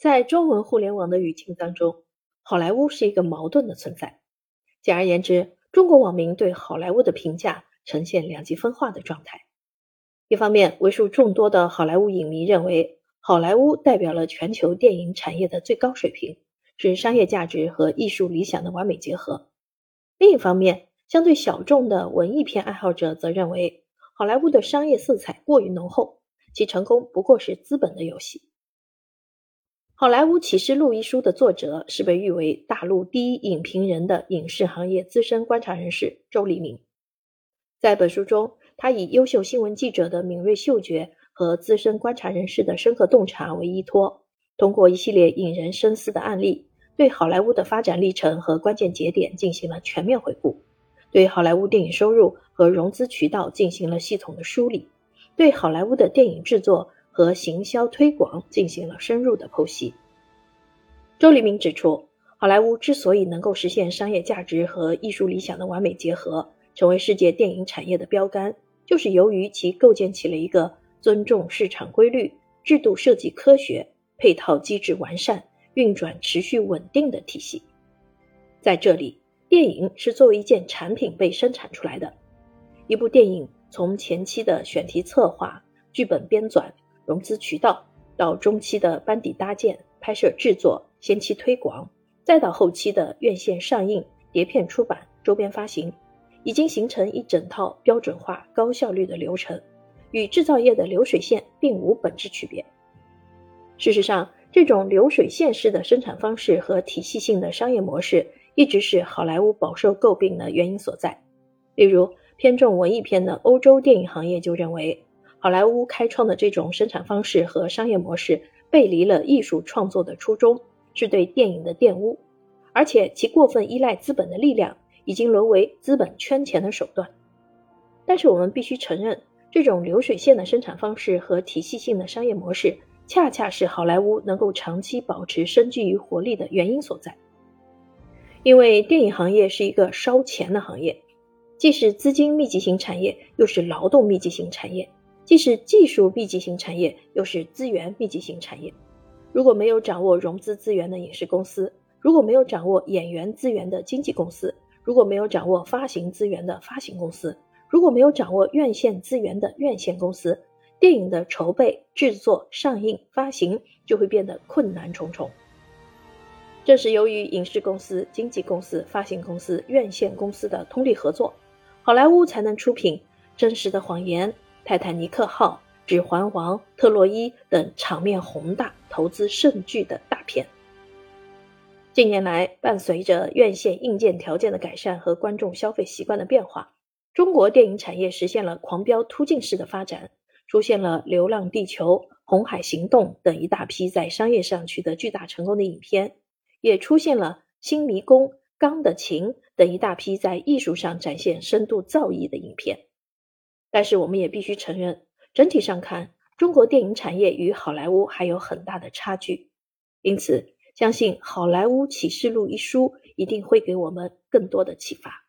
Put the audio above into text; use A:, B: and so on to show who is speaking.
A: 在中文互联网的语境当中，好莱坞是一个矛盾的存在。简而言之，中国网民对好莱坞的评价呈现两极分化的状态。一方面，为数众多的好莱坞影迷认为，好莱坞代表了全球电影产业的最高水平，是商业价值和艺术理想的完美结合。另一方面，相对小众的文艺片爱好者则认为，好莱坞的商业色彩过于浓厚，其成功不过是资本的游戏。《好莱坞启示录》一书的作者是被誉为大陆第一影评人的影视行业资深观察人士周黎明。在本书中，他以优秀新闻记者的敏锐嗅觉和资深观察人士的深刻洞察为依托，通过一系列引人深思的案例，对好莱坞的发展历程和关键节点进行了全面回顾，对好莱坞电影收入和融资渠道进行了系统的梳理，对好莱坞的电影制作。和行销推广进行了深入的剖析。周黎明指出，好莱坞之所以能够实现商业价值和艺术理想的完美结合，成为世界电影产业的标杆，就是由于其构建起了一个尊重市场规律、制度设计科学、配套机制完善、运转持续稳定的体系。在这里，电影是作为一件产品被生产出来的。一部电影从前期的选题策划、剧本编纂。融资渠道到中期的班底搭建、拍摄制作、先期推广，再到后期的院线上映、碟片出版、周边发行，已经形成一整套标准化、高效率的流程，与制造业的流水线并无本质区别。事实上，这种流水线式的生产方式和体系性的商业模式，一直是好莱坞饱受诟病的原因所在。例如，偏重文艺片的欧洲电影行业就认为。好莱坞开创的这种生产方式和商业模式背离了艺术创作的初衷，是对电影的玷污，而且其过分依赖资本的力量，已经沦为资本圈钱的手段。但是我们必须承认，这种流水线的生产方式和体系性的商业模式，恰恰是好莱坞能够长期保持生机与活力的原因所在。因为电影行业是一个烧钱的行业，既是资金密集型产业，又是劳动密集型产业。既是技术密集型产业，又是资源密集型产业。如果没有掌握融资资源的影视公司，如果没有掌握演员资源的经纪公司，如果没有掌握发行资源的发行公司，如果没有掌握院线资源的院线公司，电影的筹备、制作、上映、发行就会变得困难重重。正是由于影视公司、经纪公司、发行公司、院线公司的通力合作，好莱坞才能出品《真实的谎言》。泰坦尼克号、指环王、特洛伊等场面宏大、投资甚巨的大片。近年来，伴随着院线硬件条件的改善和观众消费习惯的变化，中国电影产业实现了狂飙突进式的发展，出现了《流浪地球》《红海行动》等一大批在商业上取得巨大成功的影片，也出现了《新迷宫》《钢的琴》等一大批在艺术上展现深度造诣的影片。但是我们也必须承认，整体上看，中国电影产业与好莱坞还有很大的差距。因此，相信《好莱坞启示录》一书一定会给我们更多的启发。